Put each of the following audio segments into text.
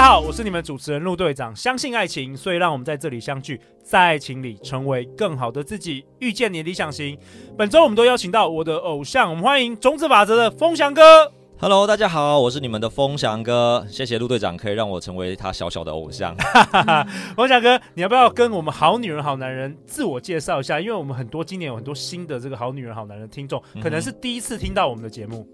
家好，我是你们主持人陆队长。相信爱情，所以让我们在这里相聚，在爱情里成为更好的自己，遇见你的理想型。本周我们都邀请到我的偶像，我们欢迎种子法则的风翔哥。Hello，大家好，我是你们的风翔哥。谢谢陆队长，可以让我成为他小小的偶像。风翔哥，你要不要跟我们好女人好男人自我介绍一下？因为我们很多今年有很多新的这个好女人好男人听众，可能是第一次听到我们的节目。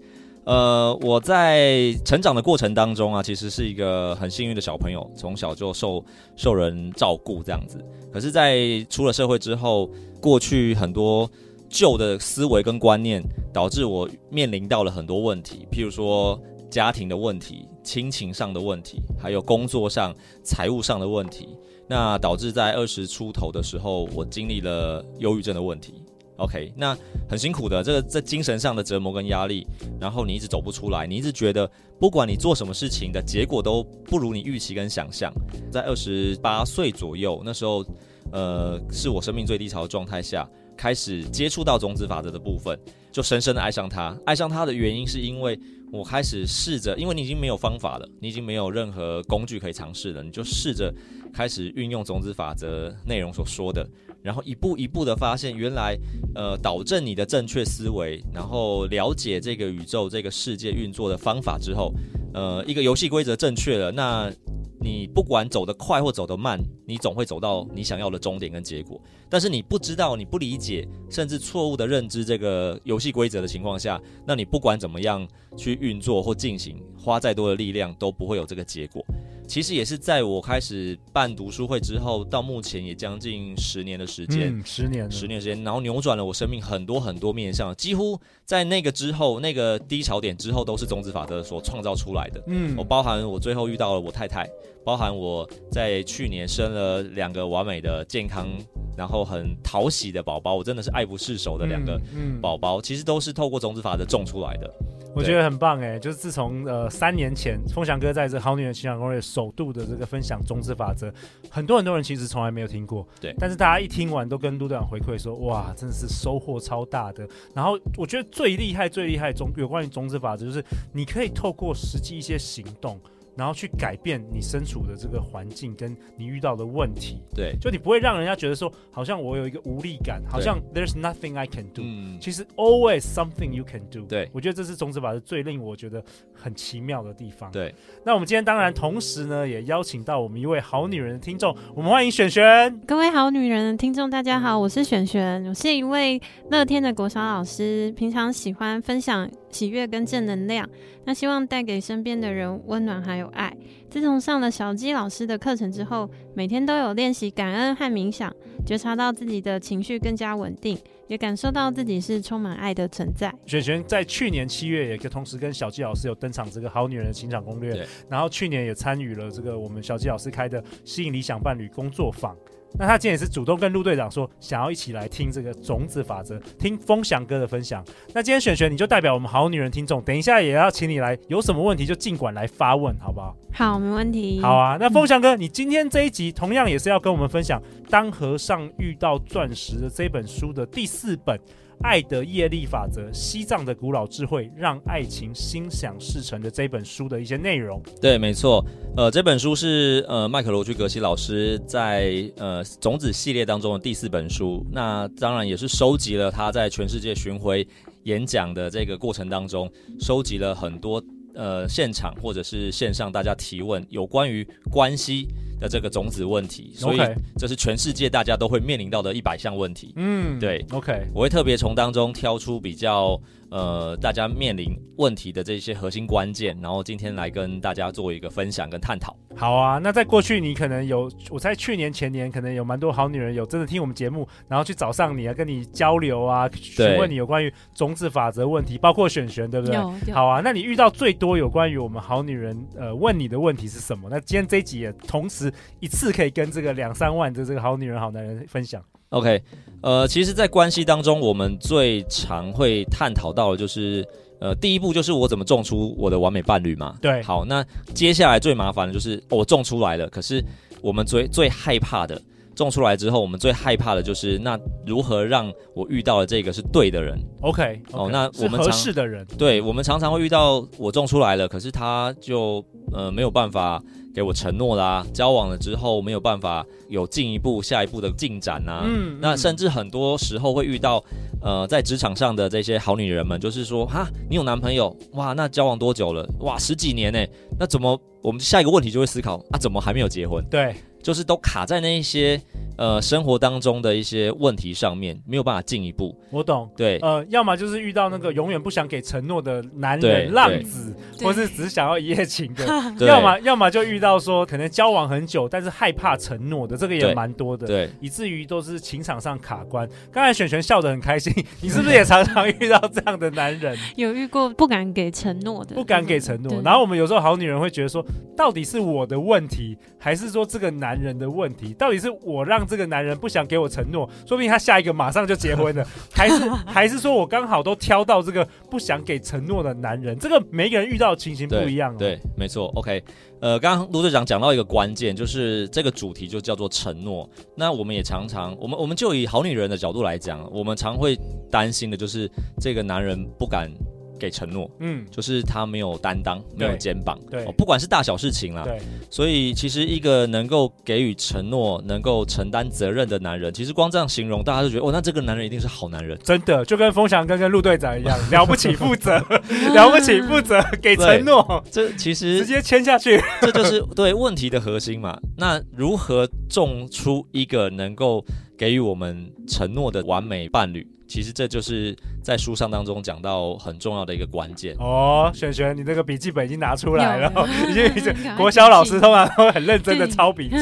呃，我在成长的过程当中啊，其实是一个很幸运的小朋友，从小就受受人照顾这样子。可是，在出了社会之后，过去很多旧的思维跟观念，导致我面临到了很多问题，譬如说家庭的问题、亲情上的问题，还有工作上、财务上的问题。那导致在二十出头的时候，我经历了忧郁症的问题。OK，那很辛苦的，这个在精神上的折磨跟压力，然后你一直走不出来，你一直觉得不管你做什么事情的结果都不如你预期跟想象。在二十八岁左右，那时候，呃，是我生命最低潮的状态下，开始接触到种子法则的部分，就深深的爱上它。爱上它的原因是因为我开始试着，因为你已经没有方法了，你已经没有任何工具可以尝试了，你就试着开始运用种子法则内容所说的。然后一步一步的发现，原来，呃，导正你的正确思维，然后了解这个宇宙、这个世界运作的方法之后，呃，一个游戏规则正确了，那你不管走得快或走得慢，你总会走到你想要的终点跟结果。但是你不知道、你不理解，甚至错误的认知这个游戏规则的情况下，那你不管怎么样去运作或进行，花再多的力量都不会有这个结果。其实也是在我开始办读书会之后，到目前也将近十年的时间，嗯，十年，十年时间，然后扭转了我生命很多很多面向，几乎在那个之后，那个低潮点之后，都是种子法则所创造出来的。嗯，我包含我最后遇到了我太太，包含我在去年生了两个完美的健康，然后很讨喜的宝宝，我真的是爱不释手的两个宝宝，其实都是透过种子法则种出来的。我觉得很棒哎，就是自从呃三年前风翔哥在这好女人情感攻略首度的这个分享种子法则，很多很多人其实从来没有听过，对，但是大家一听完都跟陆队长回馈说，哇，真的是收获超大的。然后我觉得最厉害、最厉害种有关于种子法则，就是你可以透过实际一些行动。然后去改变你身处的这个环境，跟你遇到的问题，对，就你不会让人家觉得说，好像我有一个无力感，好像 there's nothing I can do，嗯，其实 always something you can do，对，我觉得这是种子法是最令我觉得很奇妙的地方，对。那我们今天当然同时呢，也邀请到我们一位好女人的听众，我们欢迎璇璇。各位好女人的听众，大家好，我是璇璇，我是一位乐天的国小老师，平常喜欢分享喜悦跟正能量，那希望带给身边的人温暖还有爱。自从上了小鸡老师的课程之后，每天都有练习感恩和冥想，觉察到自己的情绪更加稳定，也感受到自己是充满爱的存在。璇璇在去年七月也同时跟小鸡老师有登场这个好女人的情场攻略，然后去年也参与了这个我们小鸡老师开的吸引理想伴侣工作坊。那他今天也是主动跟陆队长说，想要一起来听这个种子法则，听风翔哥的分享。那今天选选你就代表我们好女人听众，等一下也要请你来，有什么问题就尽管来发问，好不好？好，没问题。好啊，那风翔哥，你今天这一集同样也是要跟我们分享《当和尚遇到钻石》的这本书的第四本。爱的业力法则，西藏的古老智慧，让爱情心想事成的这本书的一些内容。对，没错。呃，这本书是呃麦克罗居格西老师在呃种子系列当中的第四本书。那当然也是收集了他在全世界巡回演讲的这个过程当中，收集了很多呃现场或者是线上大家提问有关于关系的这个种子问题，所以这是全世界大家都会面临到的一百项问题。嗯，对，OK，我会特别从当中挑出比较。呃，大家面临问题的这些核心关键，然后今天来跟大家做一个分享跟探讨。好啊，那在过去你可能有，我在去年前年可能有蛮多好女人有真的听我们节目，然后去找上你啊，跟你交流啊，询问你有关于种子法则问题，包括选选，对不对？好啊，那你遇到最多有关于我们好女人呃问你的问题是什么？那今天这一集也同时一次可以跟这个两三万的这个好女人好男人分享。OK，呃，其实，在关系当中，我们最常会探讨到的就是呃，第一步就是我怎么种出我的完美伴侣嘛。对，好，那接下来最麻烦的就是我种出来了，可是我们最最害怕的。种出来之后，我们最害怕的就是那如何让我遇到的这个是对的人？OK，, okay 哦，那我们合适的人，对，我们常常会遇到我种出来了，可是他就呃没有办法给我承诺啦，交往了之后没有办法有进一步下一步的进展呐、啊。嗯，那甚至很多时候会遇到呃在职场上的这些好女人们，就是说哈，你有男朋友哇？那交往多久了？哇，十几年呢？那怎么我们下一个问题就会思考啊？怎么还没有结婚？对。就是都卡在那一些呃生活当中的一些问题上面，没有办法进一步。我懂，对，呃，要么就是遇到那个永远不想给承诺的男人浪子，或是只想要一夜情的；要么要么就遇到说可能交往很久，但是害怕承诺的，这个也蛮多的。对，以至于都是情场上卡关。刚才璇璇笑得很开心，你是不是也常常遇到这样的男人？有遇过不敢给承诺的，不敢给承诺。然后我们有时候好女人会觉得说，到底是我的问题，还是说这个男人的问题？到底是我让这个男人不想给我承诺，说不定他下一个马上就结婚了，还是 还是说我刚好都挑到这个不想给承诺的男人？这个每个人遇到的情形不一样哦。对，对，没错。OK，呃，刚刚卢队长讲到一个关键，就是这个主题就叫做承诺。那我们也常常，我们我们就以好女人的角度来讲，我们常会担心的就是这个男人不敢。给承诺，嗯，就是他没有担当，没有肩膀，对，不管是大小事情啦，对，所以其实一个能够给予承诺、能够承担责任的男人，其实光这样形容，大家就觉得哦，那这个男人一定是好男人，真的，就跟风翔哥跟陆队长一样，了不起负责，了不起负责，给承诺，这其实直接签下去，这就是对问题的核心嘛。那如何种出一个能够给予我们承诺的完美伴侣？其实这就是在书上当中讲到很重要的一个关键哦。璇璇，你那个笔记本已经拿出来了，已经已经国小老师通常都很认真的抄笔记。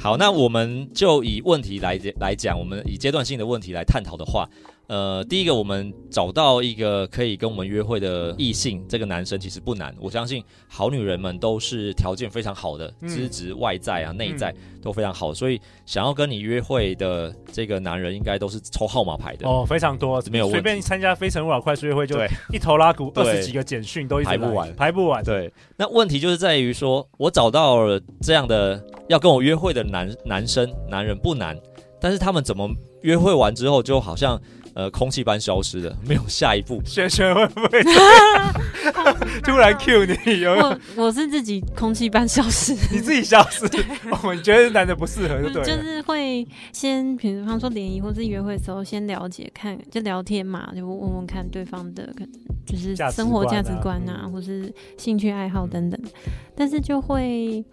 好，那我们就以问题来来讲，我们以阶段性的问题来探讨的话。呃，第一个，我们找到一个可以跟我们约会的异性，这个男生其实不难。我相信好女人们都是条件非常好的，资、嗯、质、外在啊、内在都非常好，所以想要跟你约会的这个男人，应该都是抽号码牌的哦，非常多，没有随便参加非诚勿扰快速约会就一头拉鼓，二十几个简讯都一排不完，排不完。对，那问题就是在于说，我找到了这样的要跟我约会的男男生男人不难，但是他们怎么约会完之后就好像。呃，空气般消失的，没有下一步。璇璇会不会 突然 cue 你？有，我我是自己空气般消失，你自己消失。我们觉得男的不适合，就对。就是会先，比方说联谊或是约会的时候，先了解看，就聊天嘛，就问问看对方的，就是生活价值观啊，啊或是兴趣爱好等等。但是就会，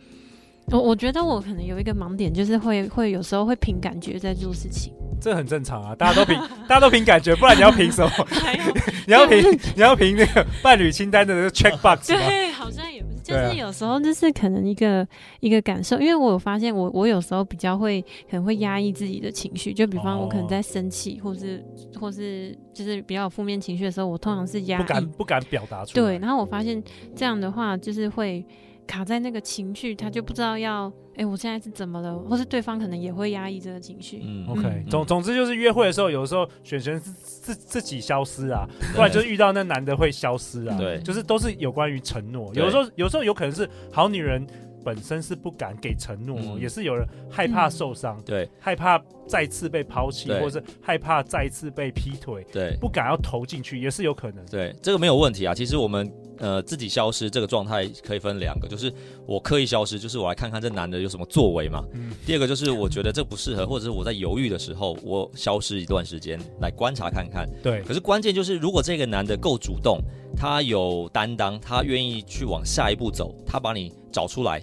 我我觉得我可能有一个盲点，就是会会有时候会凭感觉在做事情。这很正常啊，大家都凭大家都凭感觉，不然你要凭什么？你要凭你要凭那个伴侣清单的那个 check box 吗？对，好像也不是，就是有时候就是可能一个一个感受，因为我有发现我我有时候比较会可能会压抑自己的情绪，就比方我可能在生气，或是或是就是比较有负面情绪的时候，我通常是压抑，不敢不敢表达出来。对，然后我发现这样的话就是会卡在那个情绪，他就不知道要。哎、欸，我现在是怎么了？或是对方可能也会压抑这个情绪。嗯，OK，嗯总总之就是约会的时候，有的时候璇璇是自自己消失啊，不然就是遇到那男的会消失啊。对，就是都是有关于承诺。有的时候，有时候有可能是好女人本身是不敢给承诺，嗯，也是有人害怕受伤，嗯，对，害怕再次被抛弃，或者是害怕再次被劈腿，对，不敢要投进去，也是有可能。对，这个没有问题啊。其实我们。呃，自己消失这个状态可以分两个，就是我刻意消失，就是我来看看这男的有什么作为嘛。嗯。第二个就是我觉得这不适合，或者是我在犹豫的时候，我消失一段时间来观察看看。对。可是关键就是，如果这个男的够主动，他有担当，他愿意去往下一步走，他把你找出来，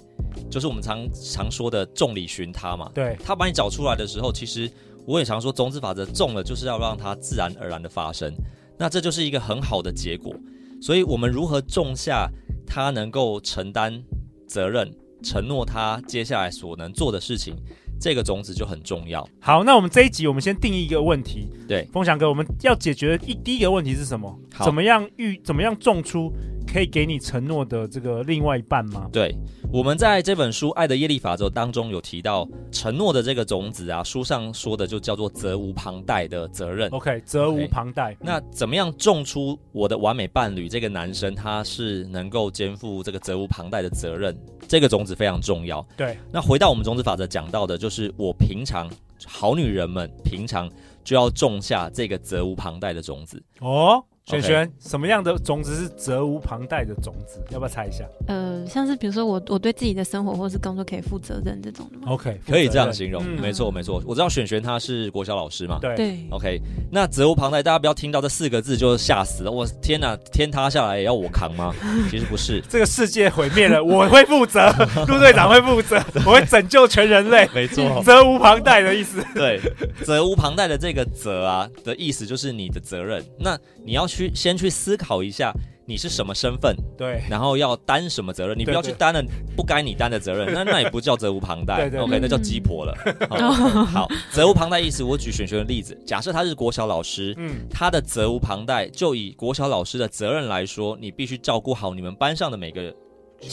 就是我们常常说的众里寻他嘛。对。他把你找出来的时候，其实我也常说种子法则，种了就是要让它自然而然的发生，那这就是一个很好的结果。所以，我们如何种下他能够承担责任、承诺他接下来所能做的事情，这个种子就很重要。好，那我们这一集我们先定义一个问题。对，风翔哥，我们要解决的一第一个问题是什么？怎么样育？怎么样种出可以给你承诺的这个另外一半吗？对，我们在这本书《爱的业力法则》当中有提到承诺的这个种子啊，书上说的就叫做责无旁贷的责任。OK，责无旁贷。那怎么样种出我的完美伴侣？这个男生他是能够肩负这个责无旁贷的责任，这个种子非常重要。对，那回到我们种子法则讲到的，就是我平常好女人们平常就要种下这个责无旁贷的种子哦。璇璇什么样的种子是责无旁贷的种子？要不要猜一下？呃，像是比如说我我对自己的生活或是工作可以负责任这种的吗？OK，可以这样形容，嗯、没错没错。我知道璇璇他是国小老师嘛，对对。OK，那责无旁贷，大家不要听到这四个字就吓死了。我天哪，天塌下来也要我扛吗？其实不是，这个世界毁灭了，我会负责，陆队长会负责，我会拯救全人类。没错，责无旁贷的意思。对，责无旁贷的这个责啊的意思就是你的责任。那你要去先去思。考一下你是什么身份，对，然后要担什么责任，你不要去担了不该你担的责任，那那也不叫责无旁贷对对对，OK，那叫鸡婆了。好，责无旁贷意思，我举选学的例子，假设他是国小老师，嗯，他的责无旁贷就以国小老师的责任来说，你必须照顾好你们班上的每个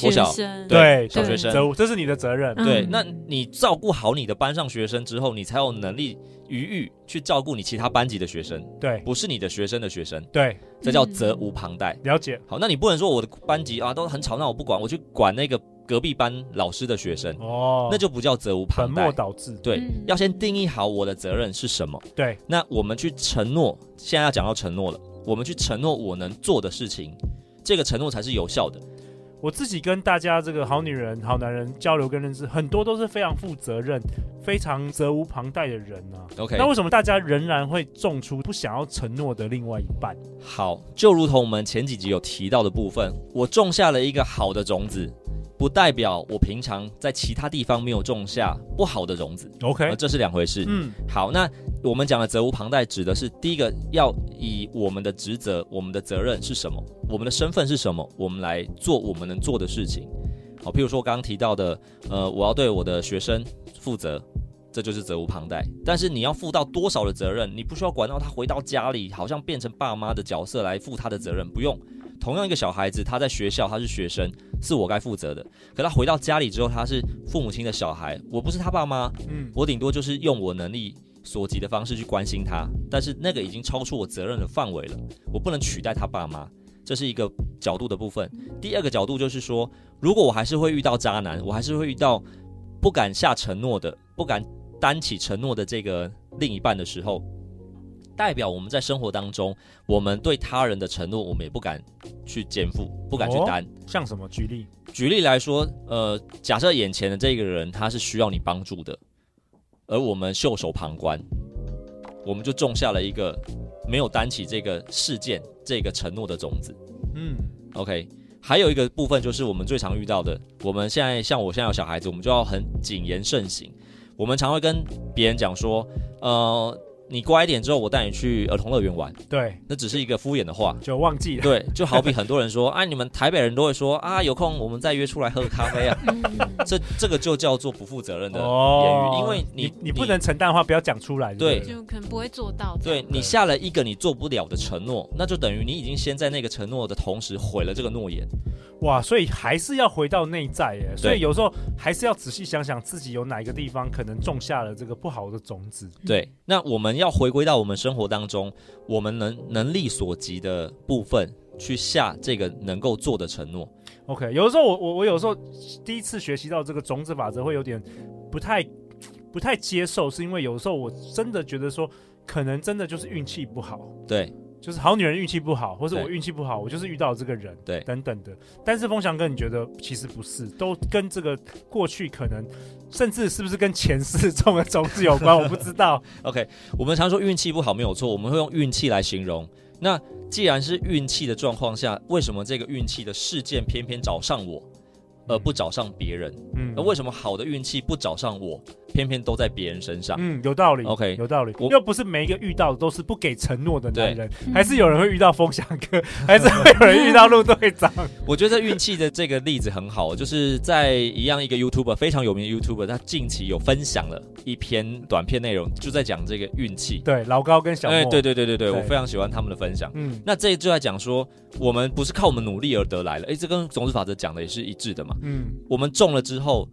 国小对小学生，这是你的责任。对，那你照顾好你的班上学生之后，你才有能力。余裕去照顾你其他班级的学生，对，不是你的学生的学生，对，这叫责无旁贷。了解。好，那你不能说我的班级啊都很吵，闹我不管，我去管那个隔壁班老师的学生，哦，那就不叫责无旁贷。本末倒置。对，要先定义好我的责任是什么。对，那我们去承诺，现在要讲到承诺了，我们去承诺我能做的事情，这个承诺才是有效的。我自己跟大家这个好女人、好男人交流跟认识，很多都是非常负责任、非常责无旁贷的人啊。OK，那为什么大家仍然会种出不想要承诺的另外一半？好，就如同我们前几集有提到的部分，我种下了一个好的种子。不代表我平常在其他地方没有种下不好的种子，OK，这是两回事。嗯，好，那我们讲的责无旁贷指的是第一个，要以我们的职责、我们的责任是什么，我们的身份是什么，我们来做我们能做的事情。好，譬如说刚刚提到的，呃，我要对我的学生负责，这就是责无旁贷。但是你要负到多少的责任，你不需要管到他回到家里，好像变成爸妈的角色来负他的责任，不用。同样一个小孩子，他在学校他是学生，是我该负责的。可他回到家里之后，他是父母亲的小孩，我不是他爸妈，嗯，我顶多就是用我能力所及的方式去关心他，但是那个已经超出我责任的范围了，我不能取代他爸妈，这是一个角度的部分。第二个角度就是说，如果我还是会遇到渣男，我还是会遇到不敢下承诺的、不敢担起承诺的这个另一半的时候。代表我们在生活当中，我们对他人的承诺，我们也不敢去肩负，不敢去担。哦，像什么？举例？举例来说，呃，假设眼前的这个人他是需要你帮助的，而我们袖手旁观，我们就种下了一个没有担起这个事件、这个承诺的种子。嗯，OK。还有一个部分就是我们最常遇到的，我们现在像我现在有小孩子，我们就要很谨言慎行。我们常会跟别人讲说，呃。你乖一点之后，我带你去儿童乐园玩。对，那只是一个敷衍的话，就忘记了。对，就好比 很多人说，啊，你们台北人都会说，啊，有空我们再约出来喝个咖啡啊。这这个就叫做不负责任的言语，哦、因为你你，你不能承担的话，不要讲出来。对，就可能不会做到。对，你下了一个你做不了的承诺，那就等于你已经先在那个承诺的同时毁了这个诺言。哇，所以还是要回到内在耶。所以有时候还是要仔细想想自己有哪一个地方可能种下了这个不好的种子。对，那我们要回归到我们生活当中，我们能能力所及的部分去下这个能够做的承诺。OK，有的时候我我我有时候第一次学习到这个种子法则会有点不太不太接受，是因为有的时候我真的觉得说可能真的就是运气不好。对。就是好女人运气不好，或是我运气不好，我就是遇到这个人，对，等等的。但是风翔哥，你觉得其实不是，都跟这个过去可能，甚至是不是跟前世种的种子有关？我不知道。OK，我们常说运气不好没有错，我们会用运气来形容。那既然是运气的状况下，为什么这个运气的事件偏偏找上我，而不找上别人？嗯，那为什么好的运气不找上我，偏偏都在别人身上。嗯，有道理。OK，有道理。我又不是每一个遇到的都是不给承诺的男人，对 还是有人会遇到风翔哥，还是会有人遇到陆队长。我觉得运气的这个例子很好，就是在一样一个 YouTuber 非常有名的 YouTuber，他近期有分享了一篇短片内容，就在讲这个运气。对，老高跟小莫。哎，对对对对对，我非常喜欢他们的分享。嗯，那这就在讲说，我们不是靠我们努力而得来的，哎，这跟种子法则讲的也是一致的嘛。嗯，我们中了之后。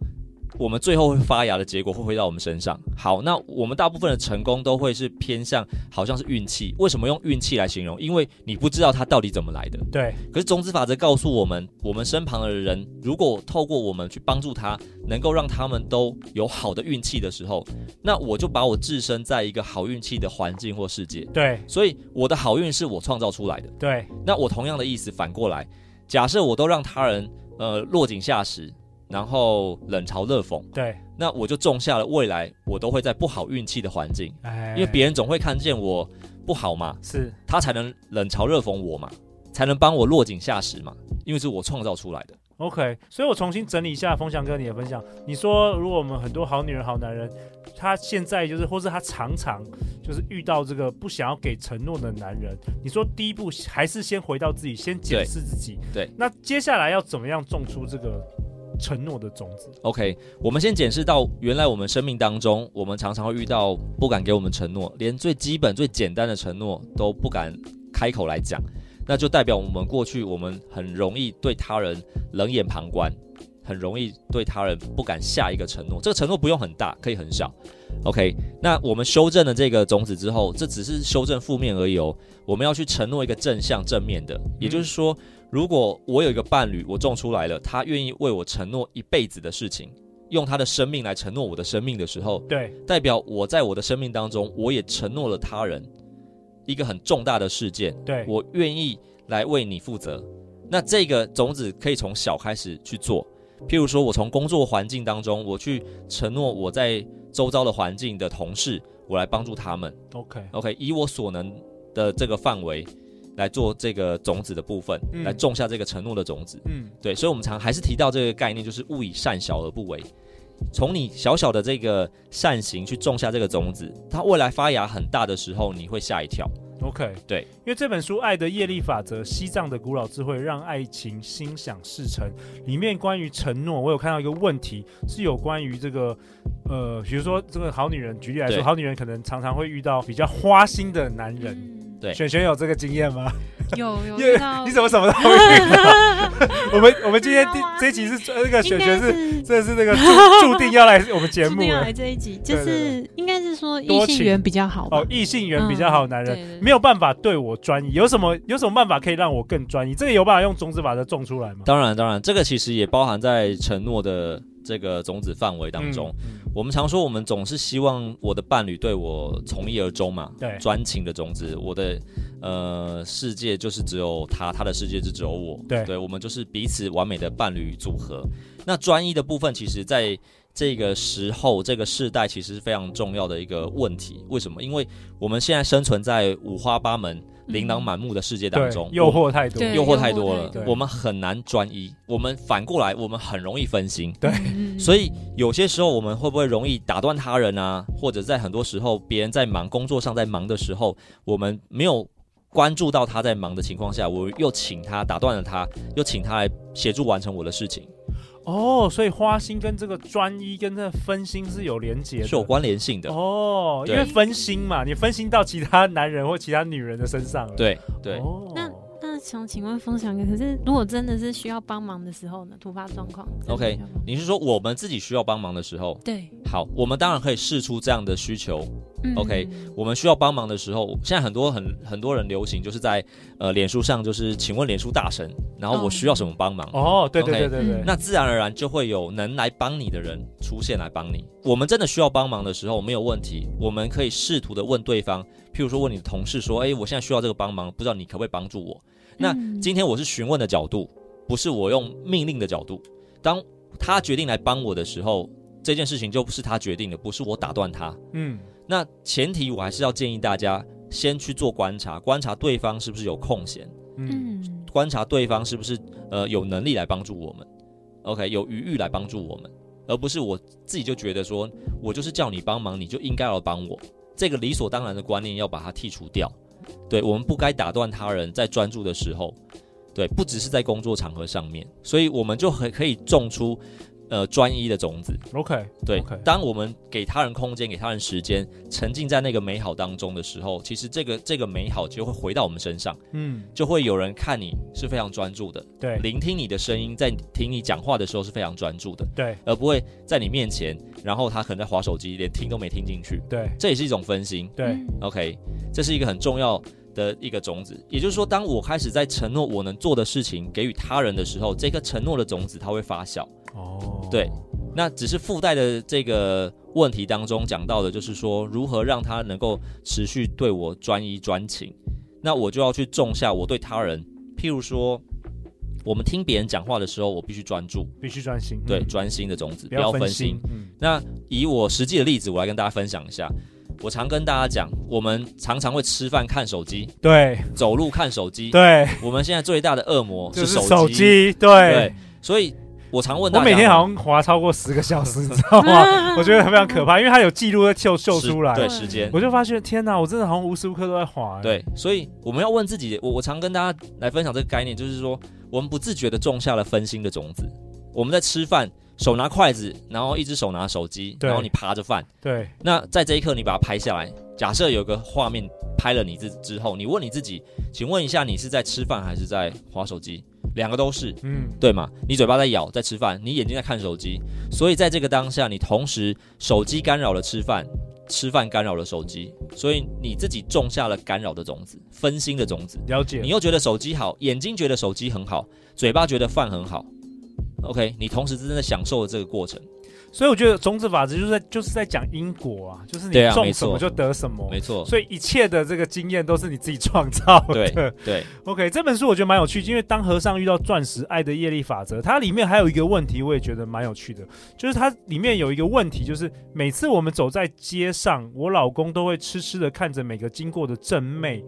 我们最后会发芽的结果会回到我们身上。好，那我们大部分的成功都会是偏向好像是运气。为什么用运气来形容？因为你不知道它到底怎么来的。对。可是种子法则告诉我们，我们身旁的人如果透过我们去帮助他，能够让他们都有好的运气的时候，那我就把我置身在一个好运气的环境或世界。对。所以我的好运是我创造出来的。对。那我同样的意思反过来，假设我都让他人呃落井下石。然后冷嘲热讽，对，那我就种下了未来我都会在不好运气的环境，哎，因为别人总会看见我不好嘛，是。他才能冷嘲热讽我嘛，才能帮我落井下石嘛，因为是我创造出来的。OK，所以我重新整理一下风翔哥你的分享，你说如果我们很多好女人、好男人，他现在就是，或是他常常就是遇到这个不想要给承诺的男人，你说第一步还是先回到自己，先检视自己，对，对，那接下来要怎么样种出这个？承诺的种子。OK，我们先检视到，原来我们生命当中，我们常常会遇到不敢给我们承诺，连最基本、最简单的承诺都不敢开口来讲，那就代表我们过去我们很容易对他人冷眼旁观，很容易对他人不敢下一个承诺。这个承诺不用很大，可以很小。OK，那我们修正了这个种子之后，这只是修正负面而已哦。我们要去承诺一个正向、正面的，也就是说。如果我有一个伴侣，我种出来了，他愿意为我承诺一辈子的事情，用他的生命来承诺我的生命的时候，对，代表我在我的生命当中，我也承诺了他人一个很重大的事件，对，我愿意来为你负责。那这个种子可以从小开始去做，譬如说，我从工作环境当中，我去承诺我在周遭的环境的同事，我来帮助他们。OK，OK，、okay, 以我所能的这个范围。来做这个种子的部分，嗯、来种下这个承诺的种子。嗯，对，所以，我们常还是提到这个概念，就是勿以善小而不为。从你小小的这个善行去种下这个种子，它未来发芽很大的时候，你会吓一跳。OK，对，因为这本书《爱的业力法则：西藏的古老智慧，让爱情心想事成》里面关于承诺，我有看到一个问题，是有关于这个，呃，比如说这个好女人，举例来说，好女人可能常常会遇到比较花心的男人。嗯对，璇璇有这个经验吗？有有 遇到，你怎么什么都会遇到？我们我们今天第这一集是那个璇璇是，这是那个注注定要来我们节目，注定要来这一集，就是应该是说异性缘比较好哦，异性缘比较好，男人没有办法对我专一，有什么有什么办法可以让我更专一？这个有办法用种子把它种出来吗？当然当然，这个其实也包含在承诺的这个种子范围当中。我们常说，我们总是希望我的伴侣对我从一而终嘛，对，专情的种子，我的呃世界就是只有他，他的世界就只有我，对，对，我们就是彼此完美的伴侣组合。那专一的部分，其实在这个时候，这个世代，其实是非常重要的一个问题。为什么？因为我们现在生存在五花八门。琳琅满目的世界当中，诱惑太多，诱惑太多了，我们很难专一。我们反过来，我们很容易分心。对，所以有些时候我们会不会容易打断他人啊？或者在很多时候，别人在忙，工作上在忙的时候，我们没有关注到他在忙的情况下，我又请他打断了他，又请他来协助完成我的事情。哦，所以花心跟这个专一跟这个分心是有连结的，是有关联性的。哦，因为分心嘛，你分心到其他男人或其他女人的身上了。对对。哦，那那想请问风翔哥，可是如果真的是需要帮忙的时候呢？突发状况。OK，你是说我们自己需要帮忙的时候？对。好，我们当然可以试出这样的需求。OK，我们需要帮忙的时候，现在很多很很多人流行，就是在呃脸书上，就是请问脸书大神，然后我需要什么帮忙？哦，对对对对对，那自然而然就会有能来帮你的人出现来帮你。我们真的需要帮忙的时候，没有问题，我们可以试图的问对方，譬如说问你的同事说，哎，我现在需要这个帮忙，不知道你可不可以帮助我？那今天我是询问的角度，不是我用命令的角度。当他决定来帮我的时候，这件事情就不是他决定的，不是我打断他。嗯。那前提我还是要建议大家先去做观察，观察对方是不是有空闲，嗯，观察对方是不是呃有能力来帮助我们，OK，有余裕来帮助我们而不是我自己就觉得说我就是叫你帮忙，你就应该要帮我。这个理所当然的观念要把它剔除掉。对，我们不该打断他人在专注的时候。对，不只是在工作场合上面，所以我们就很可以种出。呃，专一的种子。OK，对。Okay. 当我们给他人空间，给他人时间，沉浸在那个美好当中的时候，其实这个这个美好就会回到我们身上。嗯，就会有人看你是非常专注的，对，聆听你的声音，在听你讲话的时候是非常专注的，对，而不会在你面前，然后他可能在划手机，连听都没听进去。对，这也是一种分心。对，OK，这是一个很重要的一个种子。也就是说，当我开始在承诺我能做的事情给予他人的时候，这颗承诺的种子它会发酵。哦，对。那只是附带的这个问题当中讲到的，就是说如何让他能够持续对我专一专情。那我就要去种下我对他人，譬如说，我们听别人讲话的时候，我必须专注，必须专心，对，专心的种子，不要分心。嗯。那以我实际的例子，我来跟大家分享一下。我常跟大家讲，我们常常会吃饭看手机，对，走路看手机，对。我们现在最大的恶魔是手机，对，所以。我常问他，我每天好像滑超过十个小时，你知道吗？我觉得非常可怕，因为它有记录在秀秀出来，对时间，我就发现天哪，我真的好像无时无刻都在滑。对，所以我们要问自己，我我常跟大家来分享这个概念，就是说我们不自觉的种下了分心的种子。我们在吃饭，手拿筷子，然后一只手拿手机，然后你扒着饭。对。那在这一刻，你把它拍下来，假设有个画面拍了你之之后，你问你自己，请问一下，你是在吃饭还是在滑手机？两个都是，嗯，对嘛？你嘴巴在咬，在吃饭，你眼睛在看手机，所以在这个当下，你同时手机干扰了吃饭，吃饭干扰了手机，所以你自己种下了干扰的种子，分心的种子。了解。你又觉得手机好，眼睛觉得手机很好，嘴巴觉得饭很好，OK，你同时真正在享受了这个过程。所以我觉得种子法则就是在就是在讲因果啊，就是你种什么就得什么，没错。所以一切的这个经验都是你自己创造的。对对。OK，这本书我觉得蛮有趣，因为当和尚遇到钻石，爱的业力法则，它里面还有一个问题，我也觉得蛮有趣的，就是它里面有一个问题，就是每次我们走在街上，我老公都会痴痴的看着每个经过的正妹。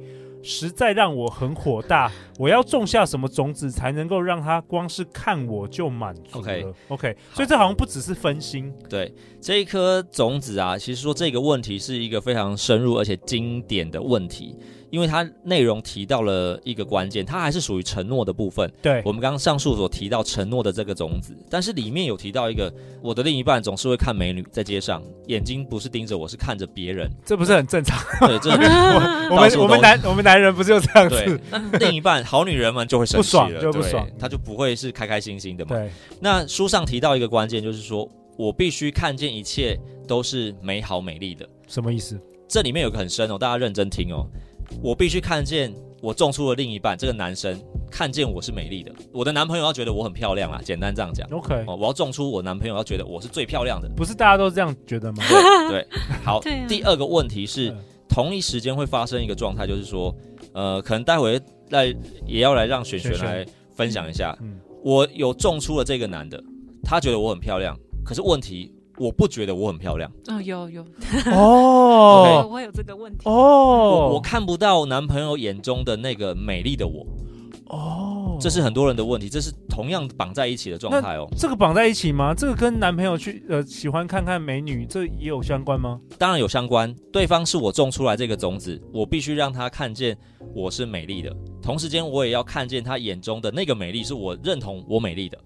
实在让我很火大，我要种下什么种子才能够让他光是看我就满足 OK，所以这好像不只是分心。对，这一颗种子啊，其实说这个问题是一个非常深入而且经典的问题。因为它内容提到了一个关键，它还是属于承诺的部分。对，我们刚刚上述所提到承诺的这个种子，但是里面有提到一个，我的另一半总是会看美女在街上，眼睛不是盯着我，是看着别人，这不是很正常？对，这 是我们 我们男我们男人不是就这样子？那另一半好女人们就会生气了，不爽就不爽，他就不会是开开心心的嘛。对，那书上提到一个关键，就是说我必须看见一切都是美好美丽的。什么意思？这里面有个很深哦，大家认真听哦。我必须看见我种出的另一半，这个男生看见我是美丽的。我的男朋友要觉得我很漂亮啊，简单这样讲。OK，哦，我要种出我男朋友要觉得我是最漂亮的。不是大家都这样觉得吗？对对，好。对啊。第二个问题是，同一时间会发生一个状态，就是说，呃，可能待会来也要来让璇璇来分享一下。嗯。我有种出了这个男的，他觉得我很漂亮，可是问题。我不觉得我很漂亮。哦，有有 哦，我有这个问题哦。我，我看不到男朋友眼中的那个美丽的我。哦，这是很多人的问题，这是同样绑在一起的状态哦。这个绑在一起吗？这个跟男朋友去呃喜欢看看美女，这也有相关吗？当然有相关。对方是我种出来这个种子，我必须让他看见我是美丽的，同时间我也要看见他眼中的那个美丽，是我认同我美丽的。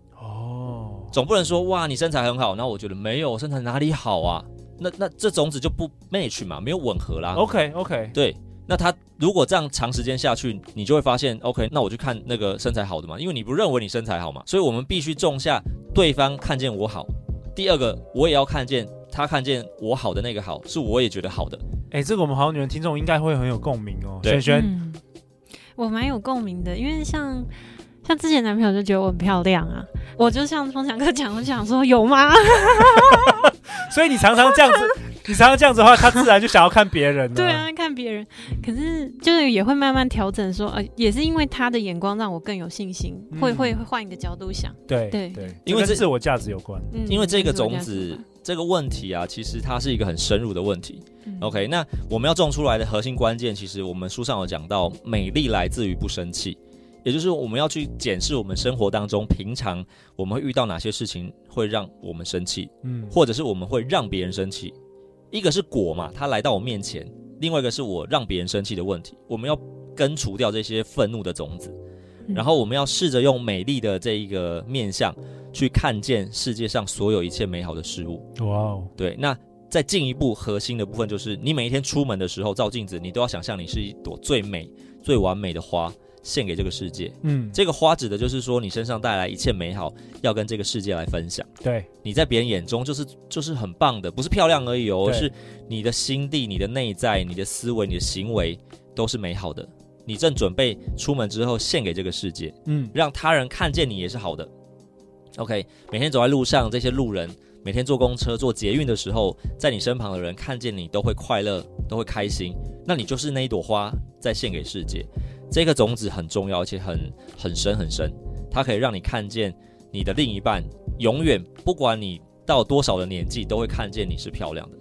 总不能说哇，你身材很好，然后我觉得没有，身材哪里好啊？那那这种子就不 match 嘛，没有吻合啦。OK OK，对，那他如果这样长时间下去，你就会发现 OK，那我就看那个身材好的嘛，因为你不认为你身材好嘛，所以我们必须种下对方看见我好，第二个我也要看见他看见我好的那个好，是我也觉得好的。哎、欸，这个我们好女人听众应该会很有共鸣哦。对璇璇、嗯，我蛮有共鸣的，因为像。像之前男朋友就觉得我很漂亮啊，我就像风强哥讲，我就想说有吗？所以你常常这样子，你常常这样子的话，他自然就想要看别人。对啊，看别人，可是就是也会慢慢调整说，呃，也是因为他的眼光让我更有信心，嗯、会会换一个角度想。对对对，因为这自我价值有关。嗯，因为这个种子这个问题啊，其实它是一个很深入的问题。嗯、OK，那我们要种出来的核心关键，其实我们书上有讲到，美丽来自于不生气。也就是我们要去检视我们生活当中平常我们会遇到哪些事情会让我们生气，嗯，或者是我们会让别人生气。一个是果嘛，他来到我面前；另外一个是我让别人生气的问题。我们要根除掉这些愤怒的种子，然后我们要试着用美丽的这一个面相去看见世界上所有一切美好的事物。哇哦，对，那。再进一步核心的部分就是，你每一天出门的时候照镜子，你都要想象你是一朵最美、最完美的花，献给这个世界。嗯，这个花指的就是说，你身上带来一切美好，要跟这个世界来分享。对，你在别人眼中就是就是很棒的，不是漂亮而已哦，是你的心地、你的内在、你的思维、你的行为都是美好的。你正准备出门之后献给这个世界，嗯，让他人看见你也是好的。OK，每天走在路上，这些路人。每天坐公车、坐捷运的时候，在你身旁的人看见你都会快乐，都会开心。那你就是那一朵花，在献给世界。这个种子很重要，而且很很深很深。它可以让你看见你的另一半，永远不管你到多少的年纪，都会看见你是漂亮的。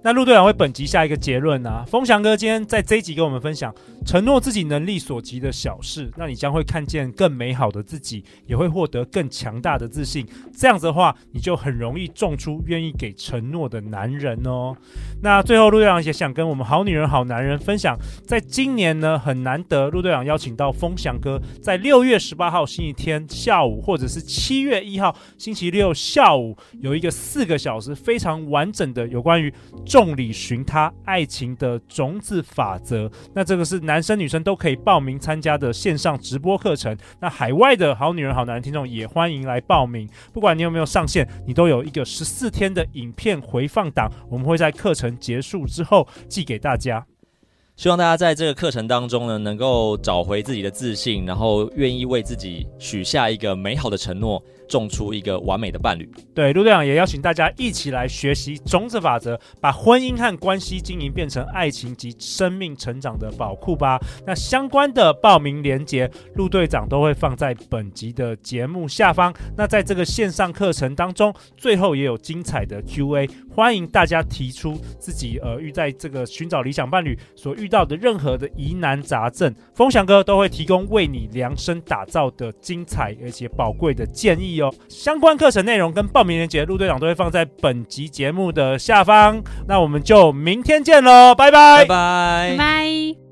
那陆队长为本集下一个结论啊，风翔哥今天在这一集跟我们分享，承诺自己能力所及的小事，那你将会看见更美好的自己，也会获得更强大的自信。这样子的话，你就很容易种出愿意给承诺的男人哦。那最后，陆队长也想跟我们好女人、好男人分享，在今年呢，很难得，陆队长邀请到风翔哥，在六月十八号星期天下午，或者是七月一号星期六下午，有一个四个小时非常完整的有关于。众里寻他，爱情的种子法则。那这个是男生女生都可以报名参加的线上直播课程。那海外的好女人、好男人听众也欢迎来报名。不管你有没有上线，你都有一个十四天的影片回放档，我们会在课程结束之后寄给大家。希望大家在这个课程当中呢，能够找回自己的自信，然后愿意为自己许下一个美好的承诺。种出一个完美的伴侣。对，陆队长也邀请大家一起来学习种子法则，把婚姻和关系经营变成爱情及生命成长的宝库吧。那相关的报名链接，陆队长都会放在本集的节目下方。那在这个线上课程当中，最后也有精彩的 Q&A，欢迎大家提出自己呃遇在这个寻找理想伴侣所遇到的任何的疑难杂症，风翔哥都会提供为你量身打造的精彩而且宝贵的建议。哦相关课程内容跟报名链接，陆队长都会放在本集节目的下方。那我们就明天见喽，拜，拜拜，拜。